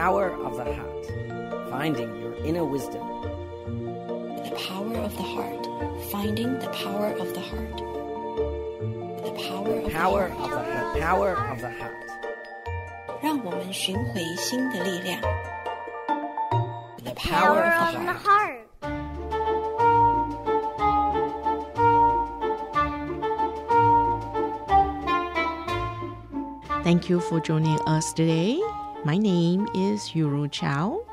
power of the heart, finding your inner wisdom. The power of the heart, finding the power of the heart. The power of Power the of heart. the, the power of the heart. 让我们寻回心的力量。The power power of of the the heart. heart. Thank you for joining us today. My name is Yuru Chao.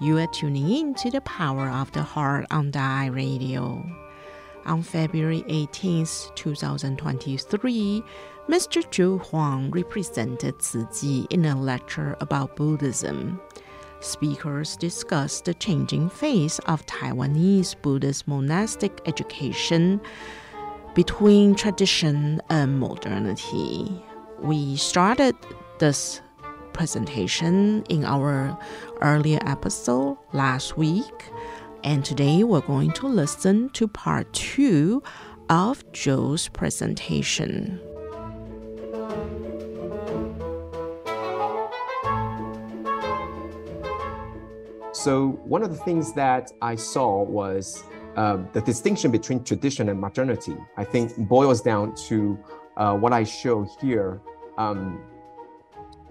You are tuning in to the Power of the Heart on Da Ai Radio. On February 18th, 2023, Mr. Zhu Huang represented Tzu Chi in a lecture about Buddhism. Speakers discussed the changing face of Taiwanese Buddhist monastic education between tradition and modernity. We started this presentation in our earlier episode last week, and today we're going to listen to part two of Joe's presentation. So one of the things that I saw was um, the distinction between tradition and modernity. I think boils down to uh, what I show here. Um,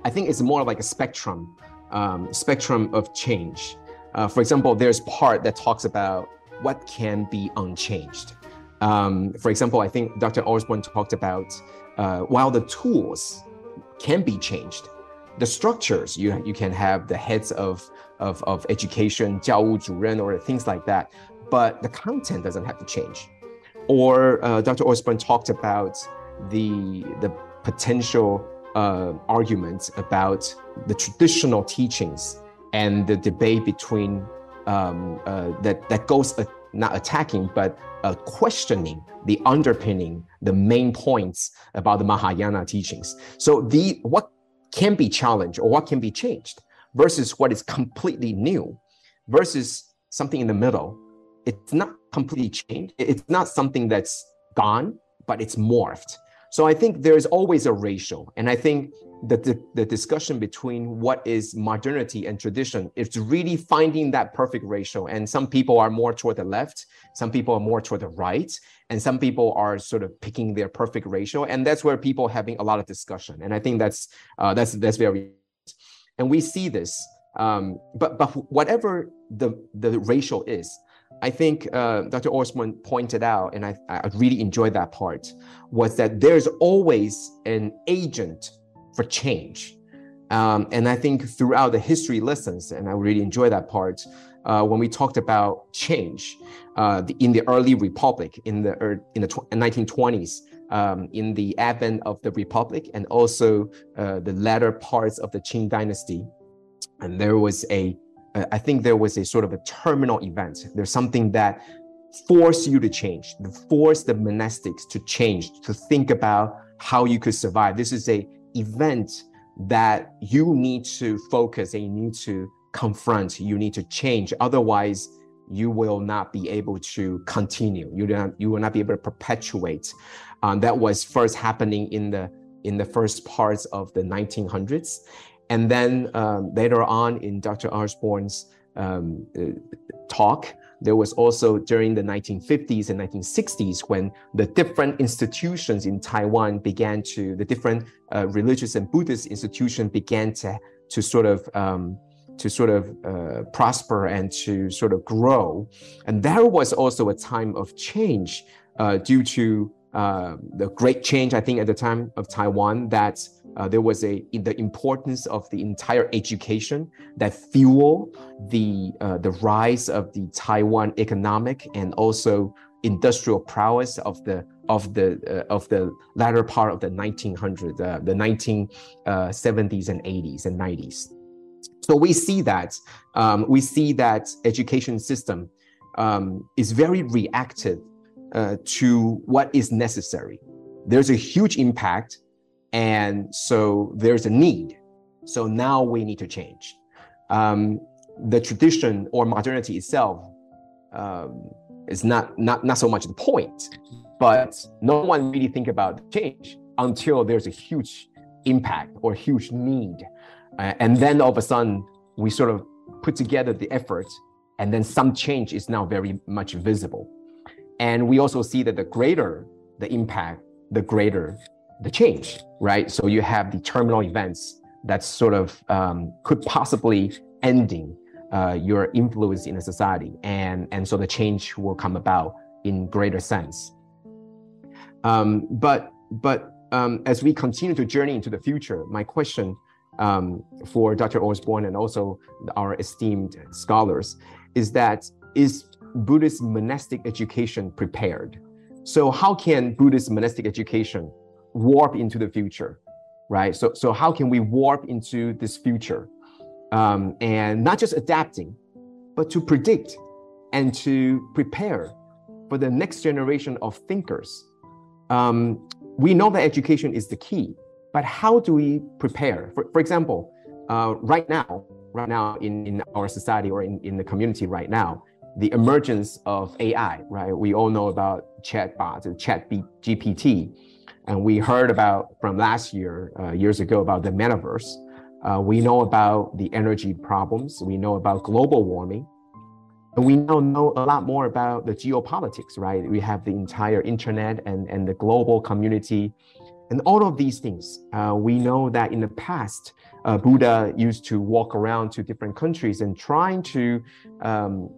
I think it's more like a spectrum, um, spectrum of change. Uh, for example, there's part that talks about what can be unchanged. Um, for example, I think Dr. Osborne talked about uh, while the tools can be changed, the structures you you can have the heads of of, of education, 教务主任 or things like that, but the content doesn't have to change. Or uh, Dr. Osborne talked about the the potential uh, arguments about the traditional teachings and the debate between um, uh, that that goes uh, not attacking but uh, questioning the underpinning, the main points about the Mahayana teachings. So the what can be challenged or what can be changed versus what is completely new versus something in the middle. It's not completely changed. It's not something that's gone, but it's morphed. So I think there's always a ratio. And I think that the, the discussion between what is modernity and tradition is really finding that perfect ratio. And some people are more toward the left, some people are more toward the right, and some people are sort of picking their perfect ratio. And that's where people having a lot of discussion. And I think that's uh, that's that's very and we see this. Um, but but whatever the the ratio is, I think uh, Dr. Osborne pointed out, and I, I really enjoyed that part, was that there's always an agent for change. Um, and I think throughout the history lessons, and I really enjoy that part, uh, when we talked about change uh, the, in the early republic in the in the tw- 1920s, um, in the advent of the republic, and also uh, the latter parts of the Qing dynasty, and there was a I think there was a sort of a terminal event. There's something that forced you to change, forced the monastics to change, to think about how you could survive. This is a event that you need to focus and you need to confront, you need to change. Otherwise, you will not be able to continue. You don't, you will not be able to perpetuate. Um, that was first happening in the in the first parts of the 1900s, and then um, later on in Dr. Osborne's um, uh, talk, there was also during the 1950s and 1960s when the different institutions in Taiwan began to, the different uh, religious and Buddhist institutions began to, to sort of, um, to sort of uh, prosper and to sort of grow. And there was also a time of change uh, due to uh, the great change, I think, at the time of Taiwan, that uh, there was a the importance of the entire education that fuel the uh, the rise of the Taiwan economic and also industrial prowess of the of the uh, of the latter part of the 1900s, uh, the 1970s and 80s and 90s. So we see that um, we see that education system um, is very reactive uh, to what is necessary. There's a huge impact and so there's a need. So now we need to change. Um, the tradition or modernity itself um, is not, not, not so much the point, but no one really think about change until there's a huge impact or huge need. Uh, and then all of a sudden, we sort of put together the effort, and then some change is now very much visible. And we also see that the greater the impact, the greater the change, right? So you have the terminal events that sort of um, could possibly ending uh, your influence in a society, and and so the change will come about in greater sense. Um, but but um, as we continue to journey into the future, my question um, for Dr. Osborne and also our esteemed scholars is that is Buddhist monastic education prepared? So how can Buddhist monastic education warp into the future, right? So so how can we warp into this future, um, and not just adapting, but to predict and to prepare for the next generation of thinkers. Um, we know that education is the key, but how do we prepare? For, for example, uh, right now, right now in, in our society or in, in the community right now, the emergence of AI, right? We all know about chatbots, ChatGPT, and we heard about from last year, uh, years ago, about the metaverse. Uh, we know about the energy problems. We know about global warming. And we now know a lot more about the geopolitics, right? We have the entire internet and, and the global community and all of these things. Uh, we know that in the past, uh, Buddha used to walk around to different countries and trying to um,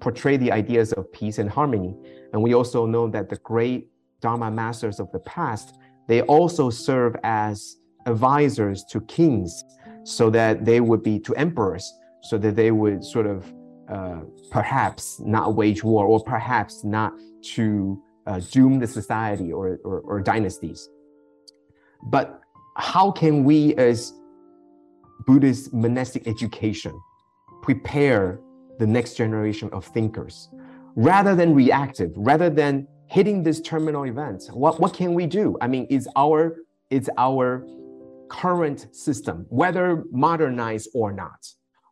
portray the ideas of peace and harmony. And we also know that the great Dharma masters of the past, they also serve as advisors to kings so that they would be to emperors, so that they would sort of uh, perhaps not wage war or perhaps not to uh, doom the society or, or, or dynasties. But how can we, as Buddhist monastic education, prepare the next generation of thinkers rather than reactive, rather than hitting this terminal event? What, what can we do? I mean, is our, is our current system, whether modernized or not,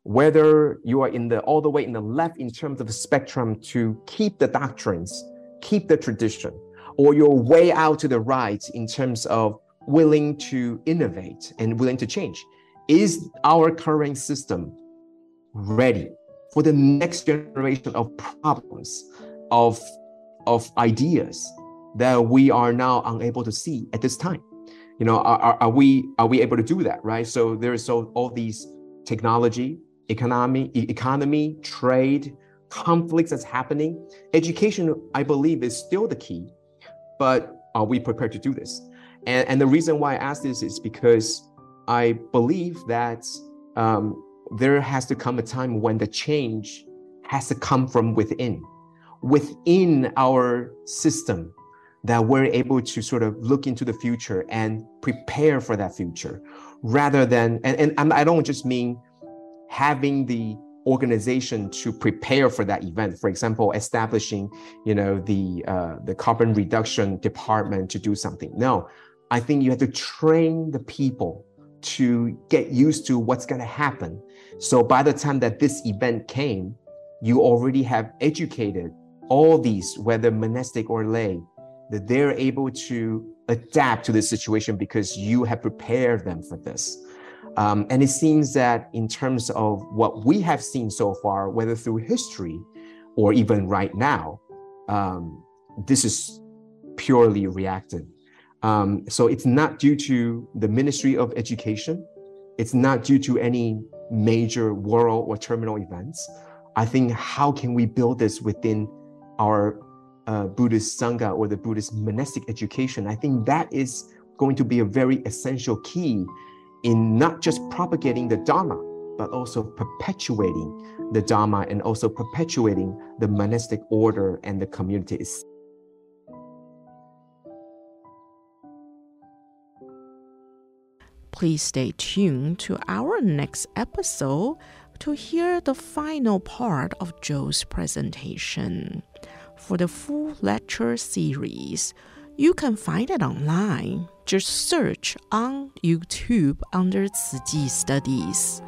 whether you are in the all the way in the left in terms of spectrum to keep the doctrines, keep the tradition, or you're way out to the right in terms of willing to innovate and willing to change. Is our current system ready for the next generation of problems, of, of ideas that we are now unable to see at this time? You know, are, are, we are we able to do that, right? So there is so all these technology, economy, economy, trade, conflicts that's happening. Education, I believe, is still the key, but are we prepared to do this? And, and the reason why I ask this is because I believe that um, there has to come a time when the change has to come from within, within our system, that we're able to sort of look into the future and prepare for that future rather than, and, and I don't just mean having the organization to prepare for that event. For example establishing you know the uh, the carbon reduction department to do something. No i think you have to train the people to get used to what's going to happen so by the time that this event came you already have educated all these whether monastic or lay that they're able to adapt to the situation because you have prepared them for this um, and it seems that in terms of what we have seen so far, whether through history or even right now, um, this is purely reactive. Um, so it's not due to the Ministry of Education. It's not due to any major world or terminal events. I think how can we build this within our uh, Buddhist Sangha or the Buddhist monastic education? I think that is going to be a very essential key in not just propagating the Dharma, but also perpetuating the Dharma and also perpetuating the monastic order and the communities. Please stay tuned to our next episode to hear the final part of Joe's presentation. For the full lecture series, you can find it online. Just search on YouTube under Tzu Studies.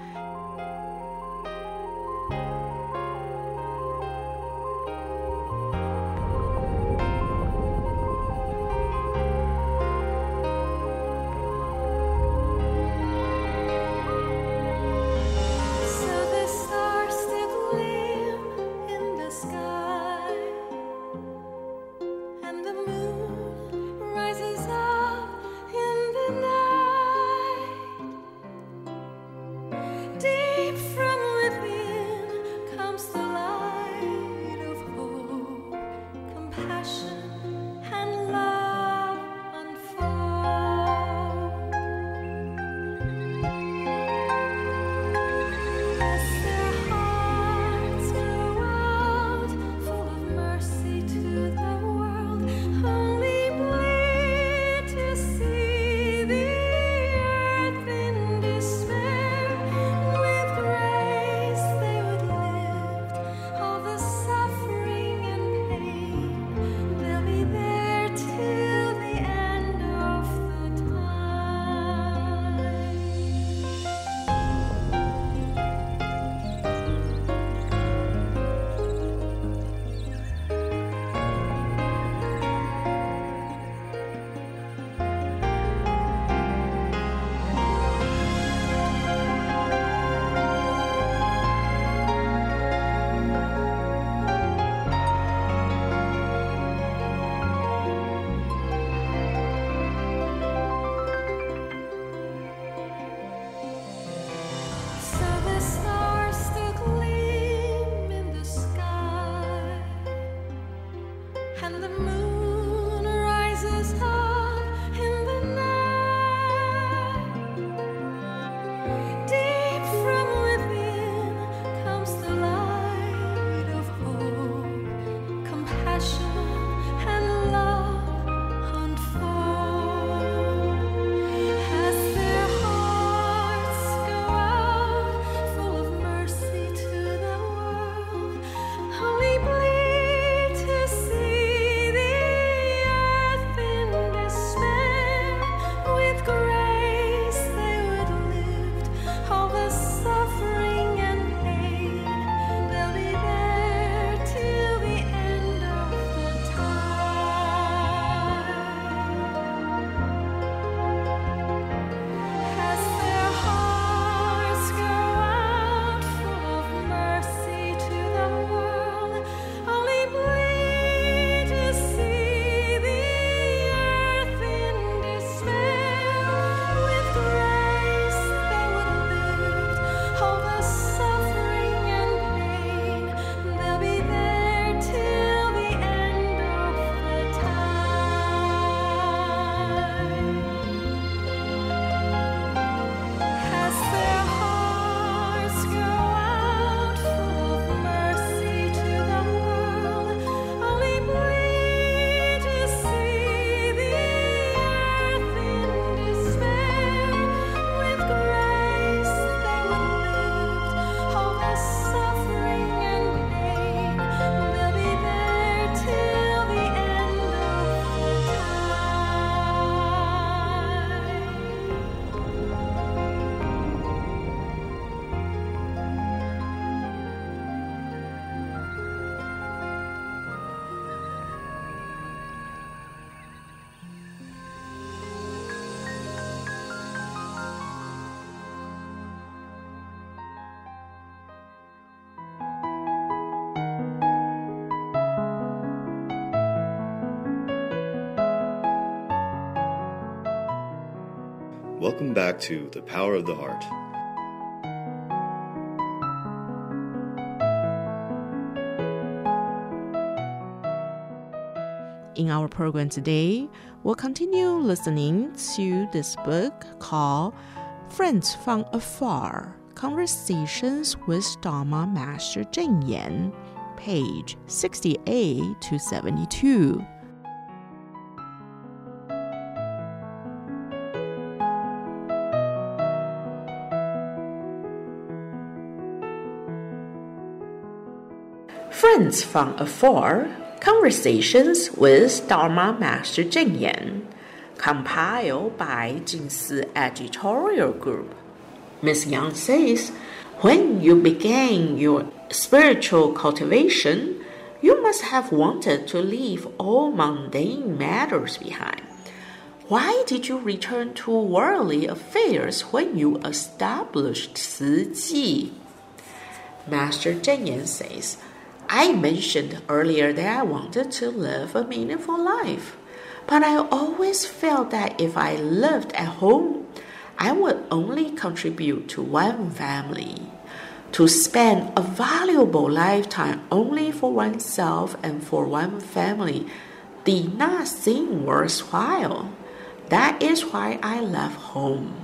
Welcome back to The Power of the Heart. In our program today, we'll continue listening to this book called Friends from Afar Conversations with Dharma Master Cheng Yen, page 68 to 72. Friends from Afar Conversations with Dharma Master Cheng Yen, compiled by Jingsi Editorial Group. Ms. Yang says, when you began your spiritual cultivation, you must have wanted to leave all mundane matters behind. Why did you return to worldly affairs when you established Chi? Master Cheng Yen says, I mentioned earlier that I wanted to live a meaningful life, but I always felt that if I lived at home, I would only contribute to one family. To spend a valuable lifetime only for oneself and for one family did not seem worthwhile. That is why I left home.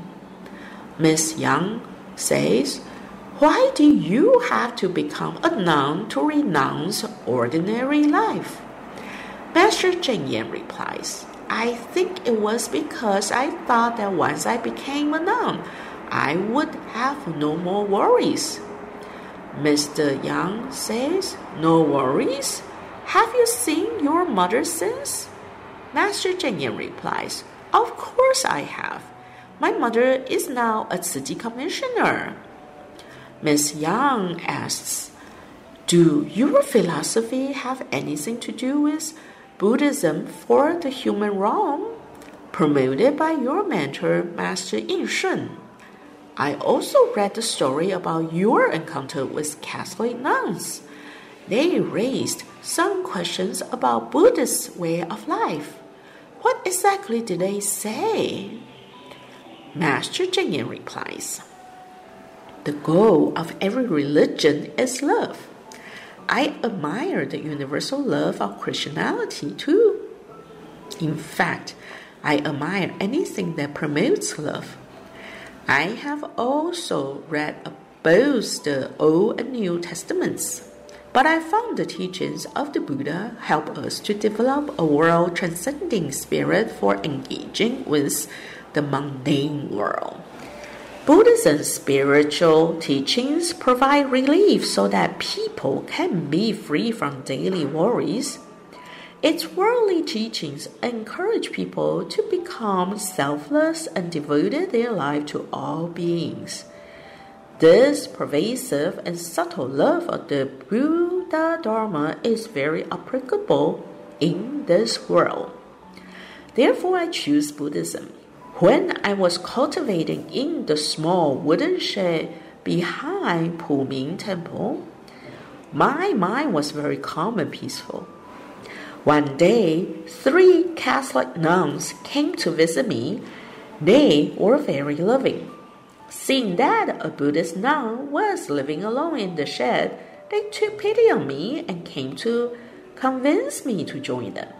Miss Yang says, Why do you have to become a nun to renounce ordinary life? Master Cheng Yen replies, I think it was because I thought that once I became a nun, I would have no more worries. Mr. Yang says, No worries? Have you seen your mother since? Master Cheng Yen replies, Of course I have. My mother is now a Tzu Chi commissioner. Miss Yang asks, Do your philosophy have anything to do with Buddhism for the human realm, promoted by your mentor, Master Yin Shun? I also read the story about your encounter with Catholic nuns. They raised some questions about Buddhist way of life. What exactly did they say? Master Cheng Yen replies, The goal of every religion is love. I admire the universal love of Christianity too. In fact, I admire anything that promotes love. I have also read both the Old and New Testaments, but I found the teachings of the Buddha help us to develop a world transcending spirit for engaging with the mundane world. Buddhism's spiritual teachings provide relief so that people can be free from daily worries. Its worldly teachings encourage people to become selfless and devote their life to all beings. This pervasive and subtle love of the Buddha Dharma is very applicable in this world. Therefore, I choose Buddhism. When I was cultivating in the small wooden shed behind Puming Temple, my mind was very calm and peaceful. One day, three Catholic nuns came to visit me. They were very loving. Seeing that a Buddhist nun was living alone in the shed, they took pity on me and came to convince me to join them.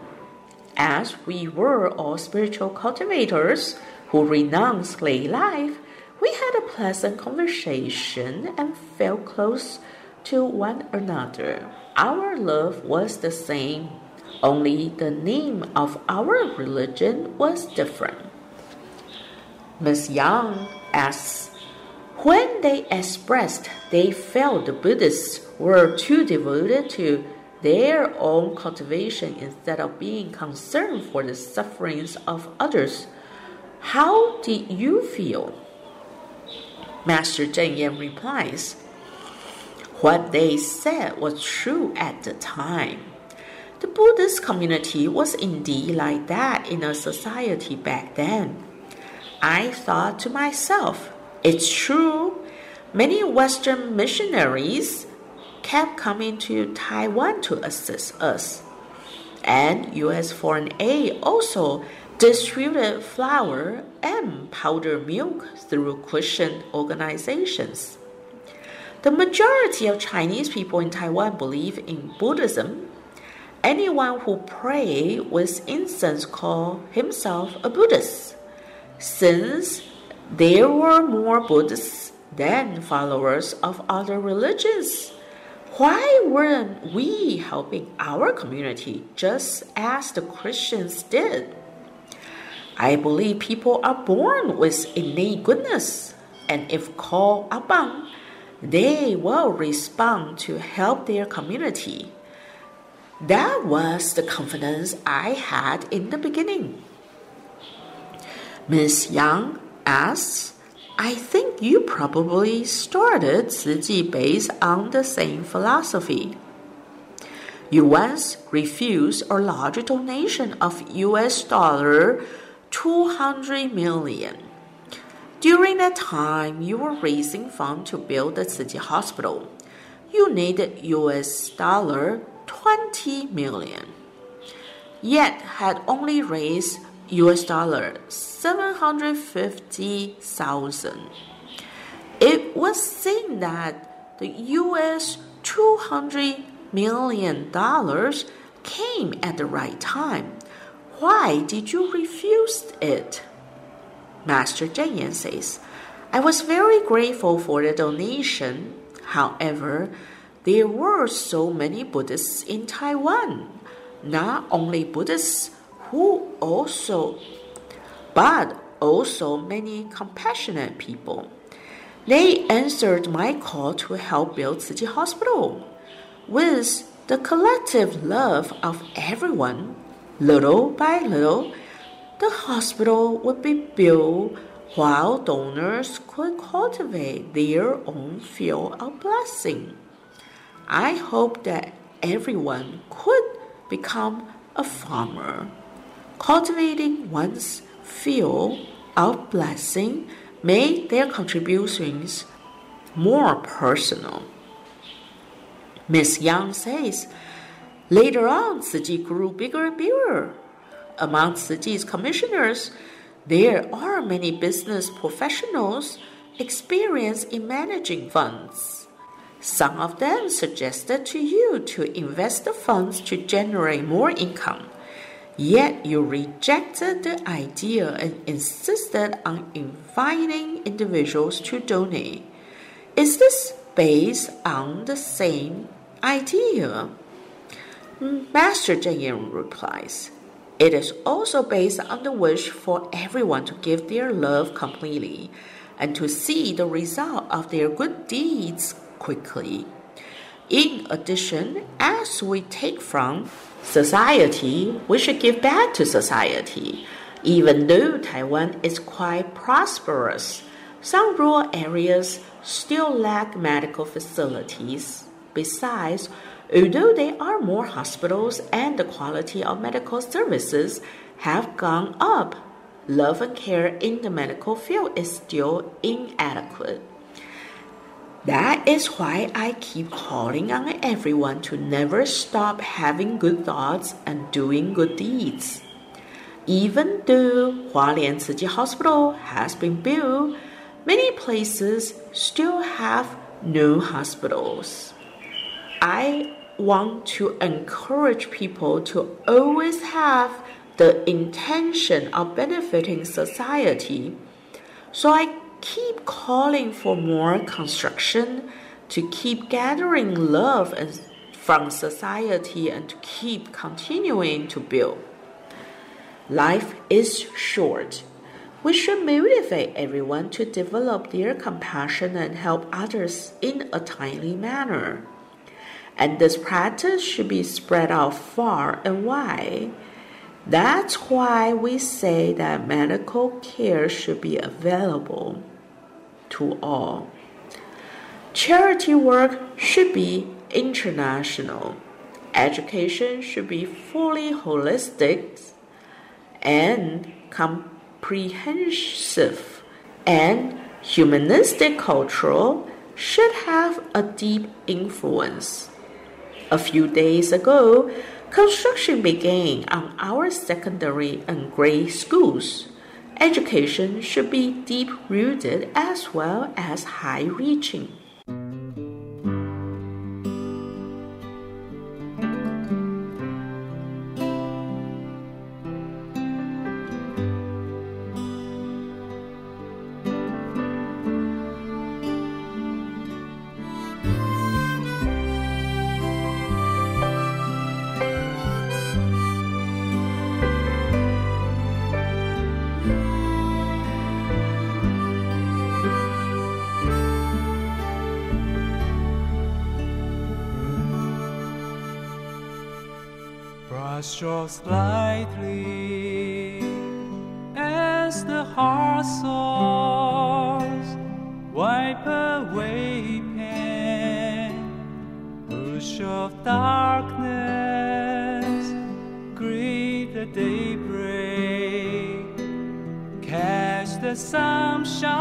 As we were all spiritual cultivators who renounced lay life, we had a pleasant conversation and felt close to one another. Our love was the same, only the name of our religion was different. Miss Yang asks, when they expressed they felt the Buddhists were too devoted to their own cultivation instead of being concerned for the sufferings of others, how did you feel? Master Cheng Yen replies, What they said was true at the time. The Buddhist community was indeed like that in a society back then. I thought to myself, it's true, many Western missionaries kept coming to Taiwan to assist us. And U.S. Foreign Aid also distributed flour and powdered milk through Christian organizations. The majority of Chinese people in Taiwan believe in Buddhism. Anyone who prays with incense calls himself a Buddhist. Since there were more Buddhists than followers of other religions, why weren't we helping our community just as the Christians did? I believe people are born with innate goodness, and if called upon, they will respond to help their community. That was the confidence I had in the beginning. Miss Yang asks, I think you probably started Tzu based on the same philosophy. You once refused a large donation of US dollar 200 million. During that time, you were raising funds to build the Tzu Chi Hospital. You needed US dollar 20 million, yet had only raised US dollar 750,000. It was seen that the US 200 million dollars came at the right time. Why did you refuse it? Master Cheng Yen says, I was very grateful for the donation. However, there were so many Buddhists in Taiwan. Not only Buddhists who also, but also many compassionate people. They answered my call to help build Chi Hospital. With the collective love of everyone, little by little, the hospital would be built while donors could cultivate their own field of blessing. I hope that everyone could become a farmer. Cultivating one's field of blessing made their contributions more personal. Miss Yang says, later on, Chi grew bigger and bigger. Among Chi's commissioners, there are many business professionals experienced in managing funds. Some of them suggested to you to invest the funds to generate more income. Yet you rejected the idea and insisted on inviting individuals to donate. Is this based on the same idea? Master Cheng Yen replies, It is also based on the wish for everyone to give their love completely and to see the result of their good deeds quickly. In addition, as we take from society, we should give back to society. Even though Taiwan is quite prosperous, some rural areas still lack medical facilities. Besides, although there are more hospitals and the quality of medical services have gone up, love and care in the medical field is still inadequate. That is why I keep calling on everyone to never stop having good thoughts and doing good deeds. Even though Hualien Tzu Chi Hospital has been built, many places still have no hospitals. I want to encourage people to always have the intention of benefiting society. So I keep calling for more construction, to keep gathering love and, from society, and to keep continuing to build. Life is short. We should motivate everyone to develop their compassion and help others in a timely manner. And this practice should be spread out far and wide. That's why we say that medical care should be available to all. Charity work should be international. Education should be fully holistic and comprehensive. And humanistic culture should have a deep influence. A few days ago, Construction began on our secondary and grade schools. Education should be deep rooted as well as high reaching. Brush strokes lightly as the heart soars. Wipe away pain, push off darkness, greet the daybreak, catch the sunshine,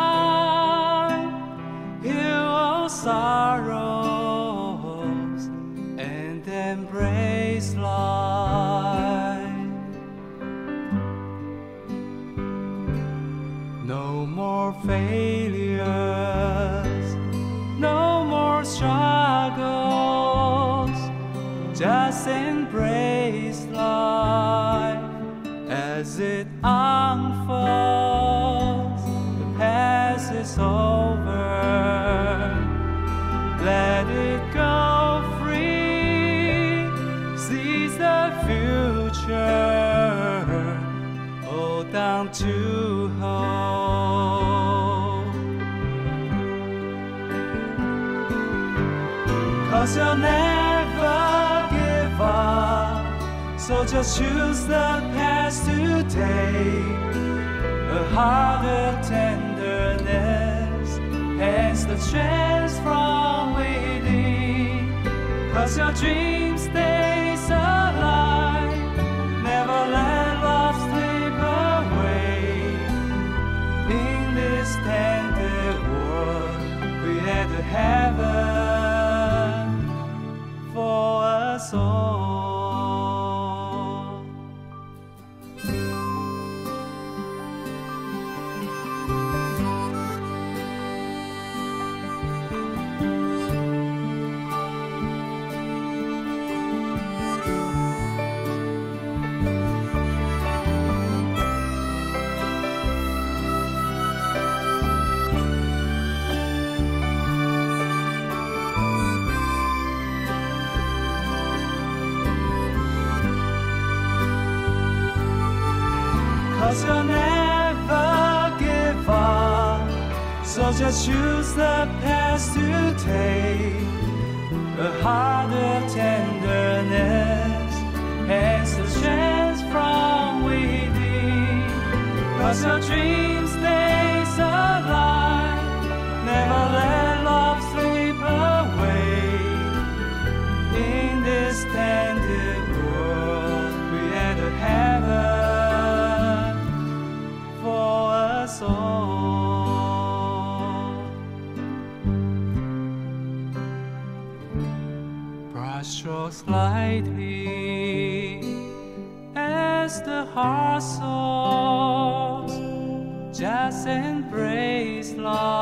heal all sorrows, as it unfolds. The past is over. Let it go free. Seize the future. Hold on to hope. Cause you'll never So just choose the past take. A heart of tenderness has the strength from within. Cause your dream stays alive. Never let love slip away. In this tender world, create a heaven for us all. Choose the past to take. Strokes lightly as the heart soars. Just embrace life